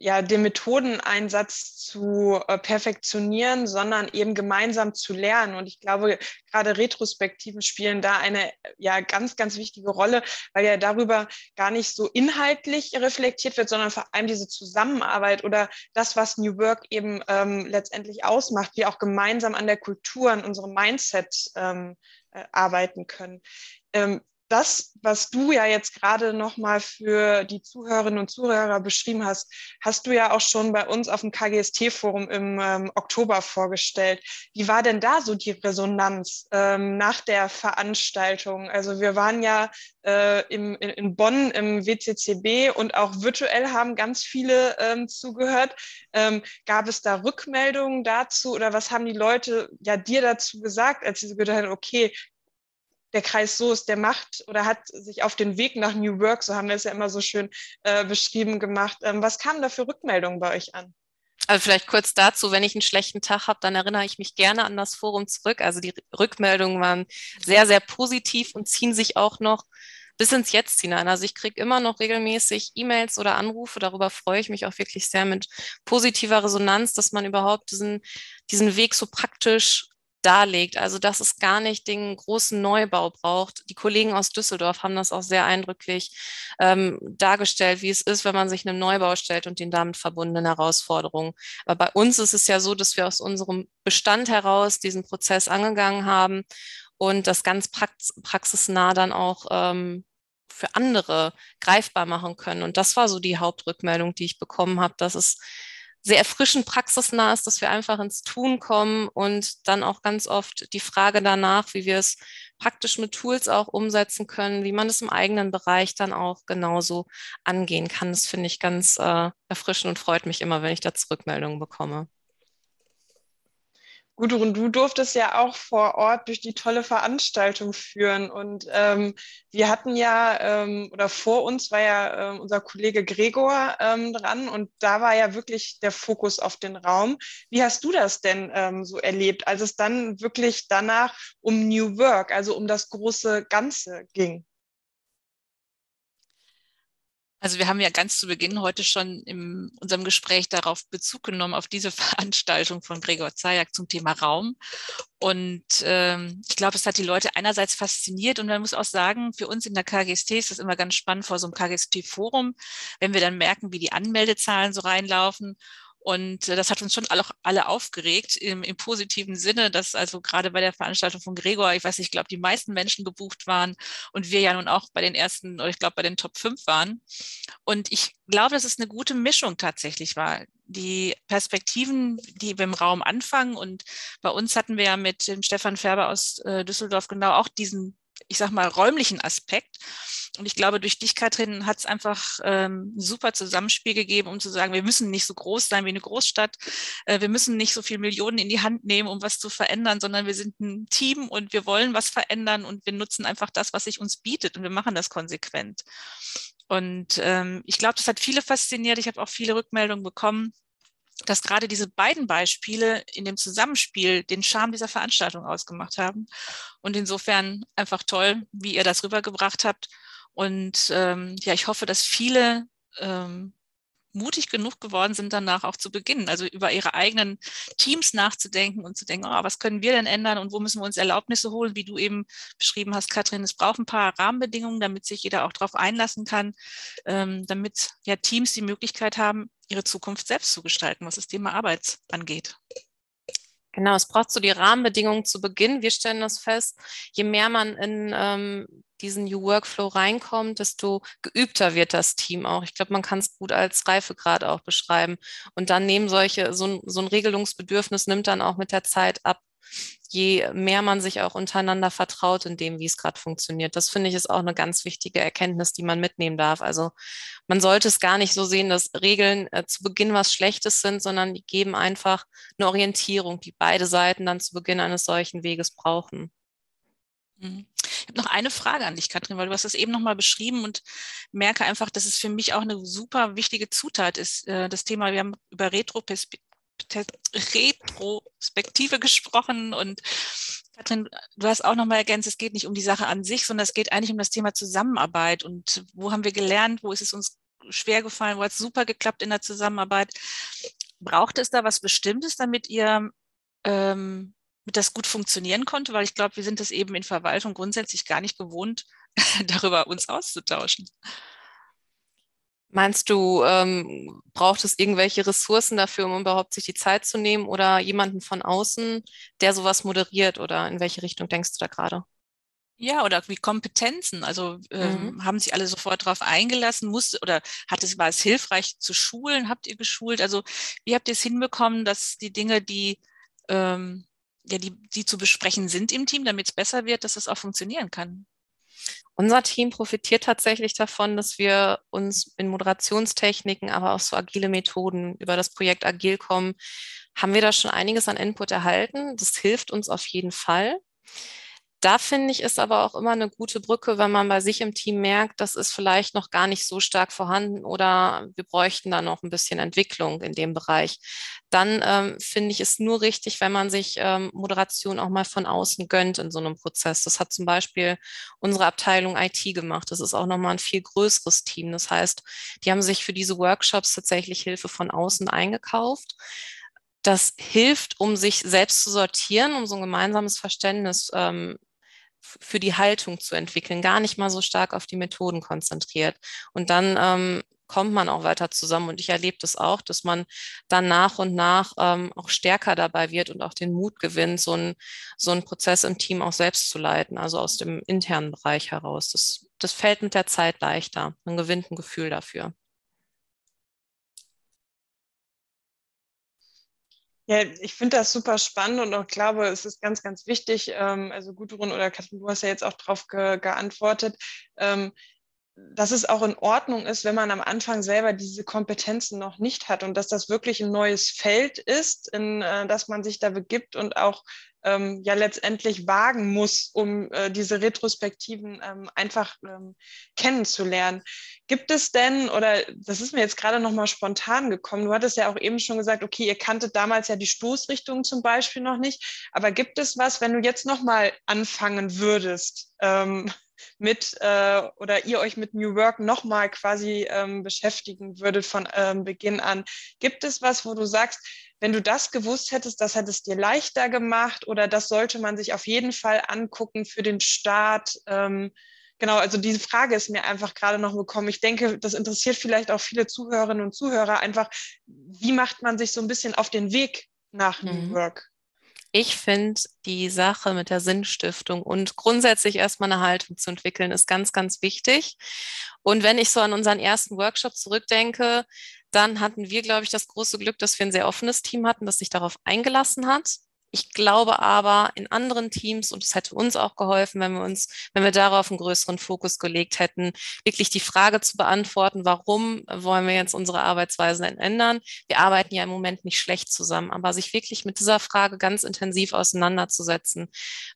ja, den Methodeneinsatz zu äh, perfektionieren, sondern eben gemeinsam zu lernen. Und ich glaube, gerade Retrospektiven spielen da eine ja ganz, ganz wichtige Rolle, weil ja darüber gar nicht so inhaltlich reflektiert wird, sondern vor allem diese Zusammenarbeit oder das, was New Work eben ähm, letztendlich ausmacht, wie auch gemeinsam an der Kultur, an unserem Mindset ähm, äh, arbeiten können. Ähm, das, was du ja jetzt gerade nochmal für die Zuhörerinnen und Zuhörer beschrieben hast, hast du ja auch schon bei uns auf dem KGST-Forum im ähm, Oktober vorgestellt. Wie war denn da so die Resonanz ähm, nach der Veranstaltung? Also wir waren ja äh, im, in, in, Bonn im WCCB und auch virtuell haben ganz viele ähm, zugehört. Ähm, gab es da Rückmeldungen dazu oder was haben die Leute ja dir dazu gesagt, als sie so gedacht haben, okay, der Kreis so ist, der macht oder hat sich auf den Weg nach New Work, so haben wir es ja immer so schön äh, beschrieben, gemacht. Ähm, was kamen da für Rückmeldungen bei euch an? Also vielleicht kurz dazu, wenn ich einen schlechten Tag habe, dann erinnere ich mich gerne an das Forum zurück. Also die Rückmeldungen waren sehr, sehr positiv und ziehen sich auch noch bis ins Jetzt hinein. Also ich kriege immer noch regelmäßig E-Mails oder Anrufe. Darüber freue ich mich auch wirklich sehr mit positiver Resonanz, dass man überhaupt diesen, diesen Weg so praktisch darlegt. Also dass es gar nicht den großen Neubau braucht. Die Kollegen aus Düsseldorf haben das auch sehr eindrücklich ähm, dargestellt, wie es ist, wenn man sich einem Neubau stellt und den damit verbundenen Herausforderungen. Aber bei uns ist es ja so, dass wir aus unserem Bestand heraus diesen Prozess angegangen haben und das ganz prax praxisnah dann auch ähm, für andere greifbar machen können. Und das war so die Hauptrückmeldung, die ich bekommen habe, dass es sehr erfrischend praxisnah ist, dass wir einfach ins Tun kommen und dann auch ganz oft die Frage danach, wie wir es praktisch mit Tools auch umsetzen können, wie man es im eigenen Bereich dann auch genauso angehen kann. Das finde ich ganz äh, erfrischend und freut mich immer, wenn ich da Zurückmeldungen bekomme. Gudrun, du durftest ja auch vor Ort durch die tolle Veranstaltung führen. Und ähm, wir hatten ja, ähm, oder vor uns war ja ähm, unser Kollege Gregor ähm, dran und da war ja wirklich der Fokus auf den Raum. Wie hast du das denn ähm, so erlebt, als es dann wirklich danach um New Work, also um das große Ganze ging? Also wir haben ja ganz zu Beginn heute schon in unserem Gespräch darauf Bezug genommen, auf diese Veranstaltung von Gregor Zajak zum Thema Raum. Und ähm, ich glaube, es hat die Leute einerseits fasziniert und man muss auch sagen, für uns in der KGST ist das immer ganz spannend vor so einem KGST-Forum, wenn wir dann merken, wie die Anmeldezahlen so reinlaufen und äh, das hat uns schon alle, alle aufgeregt im, im, positiven Sinne, dass also gerade bei der Veranstaltung von Gregor, ich weiß nicht, ich glaube, die meisten Menschen gebucht waren und wir ja nun auch bei den ersten, oder ich glaube, bei den Top 5 waren. Und ich glaube, dass es eine gute Mischung tatsächlich war. Die Perspektiven, die wir im Raum anfangen und bei uns hatten wir ja mit dem Stefan Färber aus äh, Düsseldorf genau auch diesen ich sag mal, räumlichen Aspekt. Und ich glaube, durch dich, Katrin, hat es einfach ähm, ein super Zusammenspiel gegeben, um zu sagen, wir müssen nicht so groß sein wie eine Großstadt. Äh, wir müssen nicht so viel Millionen in die Hand nehmen, um was zu verändern, sondern wir sind ein Team und wir wollen was verändern und wir nutzen einfach das, was sich uns bietet und wir machen das konsequent. Und ähm, ich glaube, das hat viele fasziniert. Ich habe auch viele Rückmeldungen bekommen dass gerade diese beiden Beispiele in dem Zusammenspiel den Charme dieser Veranstaltung ausgemacht haben. Und insofern einfach toll, wie ihr das rübergebracht habt. Und ähm, ja, ich hoffe, dass viele ähm, mutig genug geworden sind, danach auch zu beginnen. Also über ihre eigenen Teams nachzudenken und zu denken, oh, was können wir denn ändern und wo müssen wir uns Erlaubnisse holen, wie du eben beschrieben hast, Katrin. Es braucht ein paar Rahmenbedingungen, damit sich jeder auch darauf einlassen kann, ähm, damit ja Teams die Möglichkeit haben, ihre Zukunft selbst zu gestalten, was das Thema Arbeit angeht. Genau, es braucht so die Rahmenbedingungen zu Beginn. Wir stellen das fest, je mehr man in ähm, diesen New Workflow reinkommt, desto geübter wird das Team auch. Ich glaube, man kann es gut als Reifegrad auch beschreiben. Und dann nehmen solche, so ein, so ein Regelungsbedürfnis nimmt dann auch mit der Zeit ab je mehr man sich auch untereinander vertraut in dem, wie es gerade funktioniert. Das finde ich ist auch eine ganz wichtige Erkenntnis, die man mitnehmen darf. Also man sollte es gar nicht so sehen, dass Regeln äh, zu Beginn was Schlechtes sind, sondern die geben einfach eine Orientierung, die beide Seiten dann zu Beginn eines solchen Weges brauchen. Mhm. Ich habe noch eine Frage an dich, Katrin, weil du hast es eben nochmal beschrieben und merke einfach, dass es für mich auch eine super wichtige Zutat ist. Äh, das Thema, wir haben über Retrospektive gesprochen und Katrin, du hast auch nochmal ergänzt, es geht nicht um die Sache an sich, sondern es geht eigentlich um das Thema Zusammenarbeit und wo haben wir gelernt, wo ist es uns schwer gefallen, wo hat es super geklappt in der Zusammenarbeit. Braucht es da was Bestimmtes, damit ihr ähm, das gut funktionieren konnte? Weil ich glaube, wir sind es eben in Verwaltung grundsätzlich gar nicht gewohnt, darüber uns auszutauschen. Meinst du, ähm, braucht es irgendwelche Ressourcen dafür, um überhaupt sich die Zeit zu nehmen oder jemanden von außen, der sowas moderiert oder in welche Richtung denkst du da gerade? Ja, oder wie Kompetenzen. Also ähm, mhm. haben sich alle sofort darauf eingelassen, musste oder hat es, war es hilfreich zu schulen? Habt ihr geschult? Also wie habt ihr es hinbekommen, dass die Dinge, die ähm, ja, die, die zu besprechen sind im Team, damit es besser wird, dass es auch funktionieren kann? Unser Team profitiert tatsächlich davon, dass wir uns in Moderationstechniken, aber auch so agile Methoden über das Projekt Agil kommen, haben wir da schon einiges an Input erhalten. Das hilft uns auf jeden Fall. Da finde ich, ist aber auch immer eine gute Brücke, wenn man bei sich im Team merkt, das ist vielleicht noch gar nicht so stark vorhanden oder wir bräuchten da noch ein bisschen Entwicklung in dem Bereich. Dann ähm, finde ich es nur richtig, wenn man sich ähm, Moderation auch mal von außen gönnt in so einem Prozess. Das hat zum Beispiel unsere Abteilung IT gemacht. Das ist auch nochmal ein viel größeres Team. Das heißt, die haben sich für diese Workshops tatsächlich Hilfe von außen eingekauft das hilft, um sich selbst zu sortieren, um so ein gemeinsames Verständnis ähm, für die Haltung zu entwickeln, gar nicht mal so stark auf die Methoden konzentriert. Und dann ähm, kommt man auch weiter zusammen. Und ich erlebe das auch, dass man dann nach und nach ähm, auch stärker dabei wird und auch den Mut gewinnt, so ein so ein Prozess im Team auch selbst zu leiten, also aus dem internen Bereich heraus. Das, das fällt mit der Zeit leichter. Man gewinnt ein Gefühl dafür. Ja, ich finde das super spannend und auch glaube, es ist ganz, ganz wichtig. Ähm, also Gudrun oder Katrin, du hast ja jetzt auch darauf ge geantwortet, ähm, dass es auch in Ordnung ist, wenn man am Anfang selber diese Kompetenzen noch nicht hat und dass das wirklich ein neues Feld ist, in äh, das man sich da begibt und auch ähm, ja letztendlich wagen muss, um äh, diese Retrospektiven ähm, einfach ähm, kennenzulernen. Gibt es denn, oder das ist mir jetzt gerade nochmal spontan gekommen, du hattest ja auch eben schon gesagt, okay, ihr kanntet damals ja die Stoßrichtung zum Beispiel noch nicht, aber gibt es was, wenn du jetzt nochmal anfangen würdest, ähm, mit äh, oder ihr euch mit New Work nochmal quasi ähm, beschäftigen würdet von ähm, Beginn an. Gibt es was, wo du sagst, wenn du das gewusst hättest, das hätte es dir leichter gemacht oder das sollte man sich auf jeden Fall angucken für den Start? Ähm, genau, also diese Frage ist mir einfach gerade noch gekommen. Ich denke, das interessiert vielleicht auch viele Zuhörerinnen und Zuhörer einfach, wie macht man sich so ein bisschen auf den Weg nach mhm. New Work? Ich finde, die Sache mit der Sinnstiftung und grundsätzlich erstmal eine Haltung zu entwickeln, ist ganz, ganz wichtig. Und wenn ich so an unseren ersten Workshop zurückdenke, dann hatten wir, glaube ich, das große Glück, dass wir ein sehr offenes Team hatten, das sich darauf eingelassen hat. Ich glaube aber in anderen Teams, und es hätte uns auch geholfen, wenn wir uns, wenn wir darauf einen größeren Fokus gelegt hätten, wirklich die Frage zu beantworten, warum wollen wir jetzt unsere Arbeitsweisen ändern? Wir arbeiten ja im Moment nicht schlecht zusammen, aber sich wirklich mit dieser Frage ganz intensiv auseinanderzusetzen.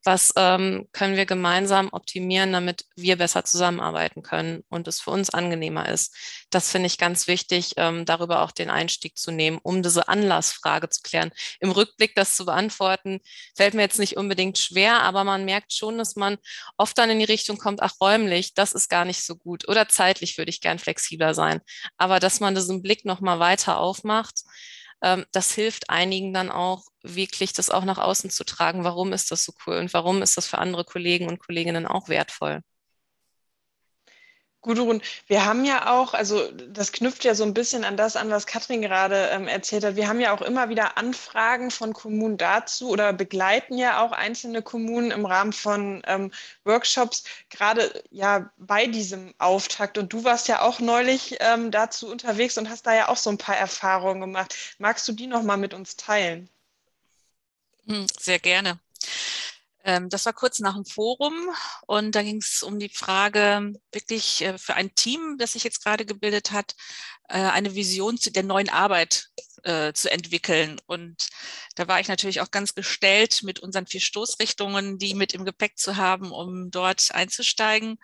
Was ähm, können wir gemeinsam optimieren, damit wir besser zusammenarbeiten können und es für uns angenehmer ist? Das finde ich ganz wichtig, ähm, darüber auch den Einstieg zu nehmen, um diese Anlassfrage zu klären. Im Rückblick das zu beantworten, beantworten, fällt mir jetzt nicht unbedingt schwer, aber man merkt schon, dass man oft dann in die Richtung kommt, ach räumlich, das ist gar nicht so gut oder zeitlich würde ich gern flexibler sein. Aber dass man diesen Blick nochmal weiter aufmacht, ähm, das hilft einigen dann auch wirklich, das auch nach außen zu tragen. Warum ist das so cool und warum ist das für andere Kollegen und Kolleginnen auch wertvoll? Gudrun, wir haben ja auch, also das knüpft ja so ein bisschen an das an, was Katrin gerade ähm, erzählt hat. Wir haben ja auch immer wieder Anfragen von Kommunen dazu oder begleiten ja auch einzelne Kommunen im Rahmen von ähm, Workshops, gerade ja bei diesem Auftakt. Und du warst ja auch neulich ähm, dazu unterwegs und hast da ja auch so ein paar Erfahrungen gemacht. Magst du die nochmal mit uns teilen? Hm, sehr gerne. Ähm, das war kurz nach dem Forum und da ging es um die Frage, wirklich äh, für ein Team, das sich jetzt gerade gebildet hat, äh, eine Vision zu der neuen Arbeit äh, zu entwickeln. Und da war ich natürlich auch ganz gestellt mit unseren vier Stoßrichtungen, die mit im Gepäck zu haben, um dort einzusteigen.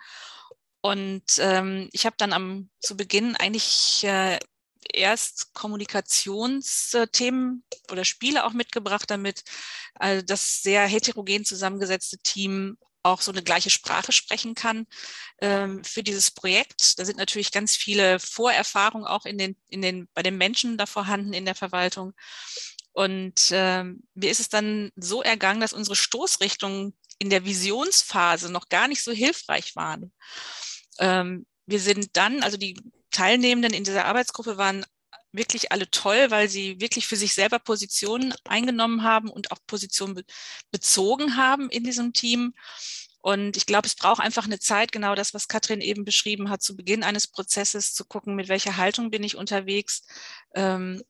Und ähm, ich habe dann am zu Beginn eigentlich erst Kommunikationsthemen oder Spiele auch mitgebracht, damit also das sehr heterogen zusammengesetzte Team auch so eine gleiche Sprache sprechen kann ähm, für dieses Projekt. Da sind natürlich ganz viele Vorerfahrungen auch in den, in den, bei den Menschen da vorhanden in der Verwaltung. Und ähm, mir ist es dann so ergangen, dass unsere Stoßrichtungen in der Visionsphase noch gar nicht so hilfreich waren. Ähm, wir sind dann, also die Teilnehmenden in dieser Arbeitsgruppe waren wirklich alle toll, weil sie wirklich für sich selber Positionen eingenommen haben und auch Positionen be bezogen haben in diesem Team. Und ich glaube, es braucht einfach eine Zeit, genau das, was Katrin eben beschrieben hat, zu Beginn eines Prozesses zu gucken, mit welcher Haltung bin ich unterwegs, ähm,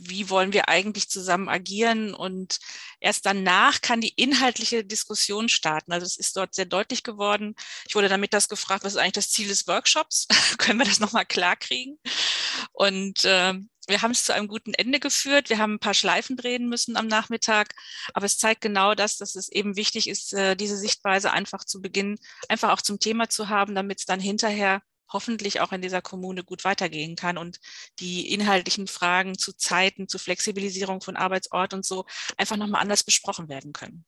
wie wollen wir eigentlich zusammen agieren und erst danach kann die inhaltliche Diskussion starten. Also es ist dort sehr deutlich geworden. Ich wurde damit das gefragt, was ist eigentlich das Ziel des Workshops? Können wir das nochmal klar kriegen? Und äh, wir haben es zu einem guten Ende geführt. Wir haben ein paar Schleifen drehen müssen am Nachmittag, aber es zeigt genau das, dass es eben wichtig ist, äh, diese Sichtweise einfach zu Beginn, einfach auch zum Thema zu haben, damit es dann hinterher hoffentlich auch in dieser Kommune gut weitergehen kann und die inhaltlichen Fragen zu Zeiten, zu Flexibilisierung von Arbeitsort und so einfach nochmal anders besprochen werden können.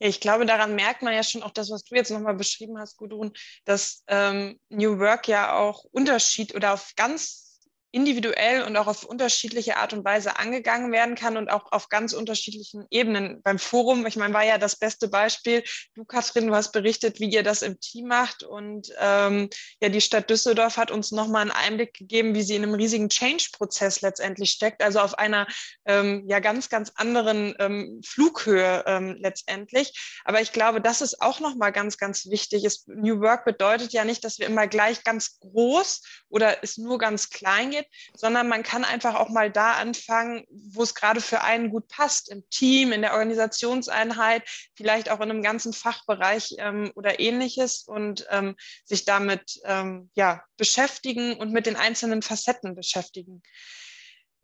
Ich glaube, daran merkt man ja schon auch das, was du jetzt nochmal beschrieben hast, Gudrun, dass ähm, New Work ja auch Unterschied oder auf ganz individuell und auch auf unterschiedliche Art und Weise angegangen werden kann und auch auf ganz unterschiedlichen Ebenen. Beim Forum, ich meine, war ja das beste Beispiel. Du, Katrin, du hast berichtet, wie ihr das im Team macht und ähm, ja, die Stadt Düsseldorf hat uns nochmal einen Einblick gegeben, wie sie in einem riesigen Change-Prozess letztendlich steckt, also auf einer ähm, ja ganz, ganz anderen ähm, Flughöhe ähm, letztendlich. Aber ich glaube, das ist auch nochmal ganz, ganz wichtig. Es, New Work bedeutet ja nicht, dass wir immer gleich ganz groß oder es nur ganz klein geht geht, sondern man kann einfach auch mal da anfangen, wo es gerade für einen gut passt, im Team, in der Organisationseinheit, vielleicht auch in einem ganzen Fachbereich ähm, oder ähnliches und ähm, sich damit ähm, ja, beschäftigen und mit den einzelnen Facetten beschäftigen.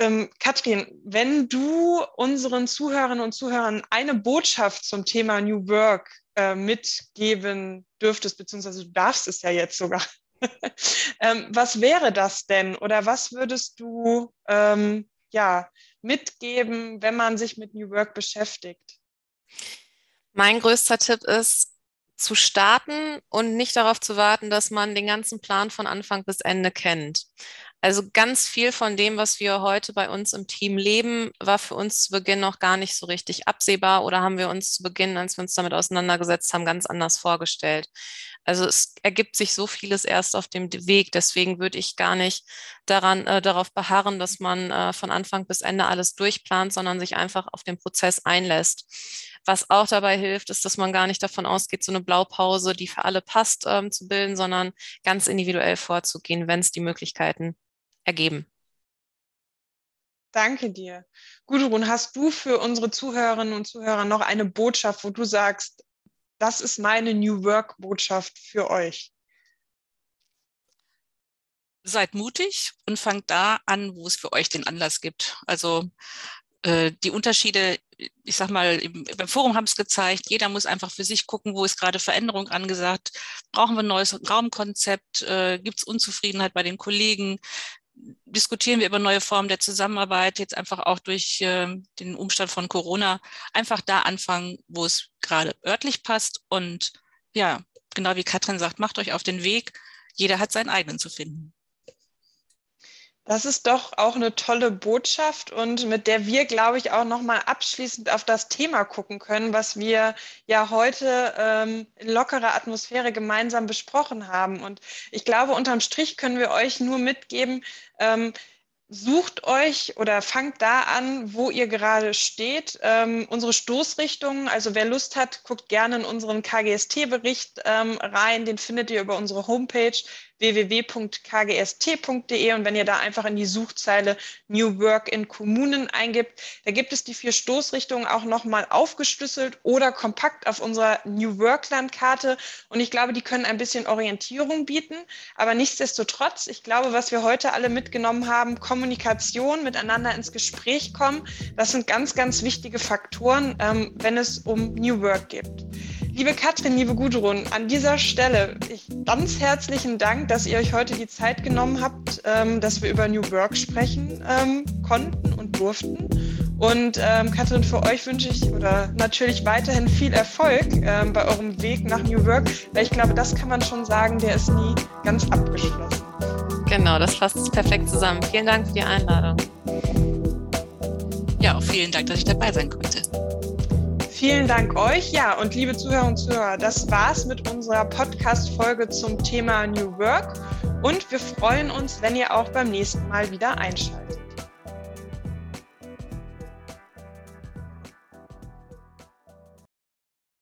Ähm, Katrin, wenn du unseren Zuhörerinnen und Zuhörern eine Botschaft zum Thema New Work äh, mitgeben dürftest, beziehungsweise du darfst es ja jetzt sogar ähm, was wäre das denn oder was würdest du ähm, ja, mitgeben, wenn man sich mit New Work beschäftigt? Mein größter Tipp ist, zu starten und nicht darauf zu warten, dass man den ganzen Plan von Anfang bis Ende kennt. Also ganz viel von dem, was wir heute bei uns im Team leben, war für uns zu Beginn noch gar nicht so richtig absehbar oder haben wir uns zu Beginn, als wir uns damit auseinandergesetzt haben, ganz anders vorgestellt. Also es ergibt sich so vieles erst auf dem Weg. Deswegen würde ich gar nicht daran, äh, darauf beharren, dass man äh, von Anfang bis Ende alles durchplant, sondern sich einfach auf den Prozess einlässt. Was auch dabei hilft, ist, dass man gar nicht davon ausgeht, so eine Blaupause, die für alle passt, ähm, zu bilden, sondern ganz individuell vorzugehen, wenn es die Möglichkeiten ergeben. Danke dir. Gudrun, hast du für unsere Zuhörerinnen und Zuhörer noch eine Botschaft, wo du sagst, das ist meine New Work-Botschaft für euch? Seid mutig und fangt da an, wo es für euch den Anlass gibt. Also äh, die Unterschiede, ich sag mal, im, beim Forum haben es gezeigt, jeder muss einfach für sich gucken, wo ist gerade Veränderung angesagt. Brauchen wir ein neues Raumkonzept? Äh, Gibt es Unzufriedenheit bei den Kollegen? Diskutieren wir über neue Formen der Zusammenarbeit, jetzt einfach auch durch äh, den Umstand von Corona, einfach da anfangen, wo es gerade örtlich passt. Und ja, genau wie Katrin sagt, macht euch auf den Weg. Jeder hat seinen eigenen zu finden. Das ist doch auch eine tolle Botschaft und mit der wir, glaube ich, auch nochmal abschließend auf das Thema gucken können, was wir ja heute ähm, in lockerer Atmosphäre gemeinsam besprochen haben. Und ich glaube, unterm Strich können wir euch nur mitgeben, ähm, sucht euch oder fangt da an, wo ihr gerade steht. Ähm, unsere Stoßrichtungen, also wer Lust hat, guckt gerne in unseren KGST-Bericht ähm, rein. Den findet ihr über unsere Homepage www.kgst.de und wenn ihr da einfach in die Suchzeile New Work in Kommunen eingibt, da gibt es die vier Stoßrichtungen auch nochmal aufgeschlüsselt oder kompakt auf unserer New Work Landkarte und ich glaube, die können ein bisschen Orientierung bieten, aber nichtsdestotrotz, ich glaube, was wir heute alle mitgenommen haben, Kommunikation, miteinander ins Gespräch kommen, das sind ganz, ganz wichtige Faktoren, ähm, wenn es um New Work geht. Liebe Katrin, liebe Gudrun, an dieser Stelle ich ganz herzlichen Dank, dass ihr euch heute die Zeit genommen habt, ähm, dass wir über New Work sprechen ähm, konnten und durften. Und ähm, Katrin, für euch wünsche ich oder natürlich weiterhin viel Erfolg ähm, bei eurem Weg nach New Work, weil ich glaube, das kann man schon sagen, der ist nie ganz abgeschlossen. Genau, das fasst perfekt zusammen. Vielen Dank für die Einladung. Ja, auch vielen Dank, dass ich dabei sein konnte. Vielen Dank euch. Ja, und liebe Zuhörer und Zuhörer, das war's mit unserer Podcast-Folge zum Thema New Work. Und wir freuen uns, wenn ihr auch beim nächsten Mal wieder einschaltet.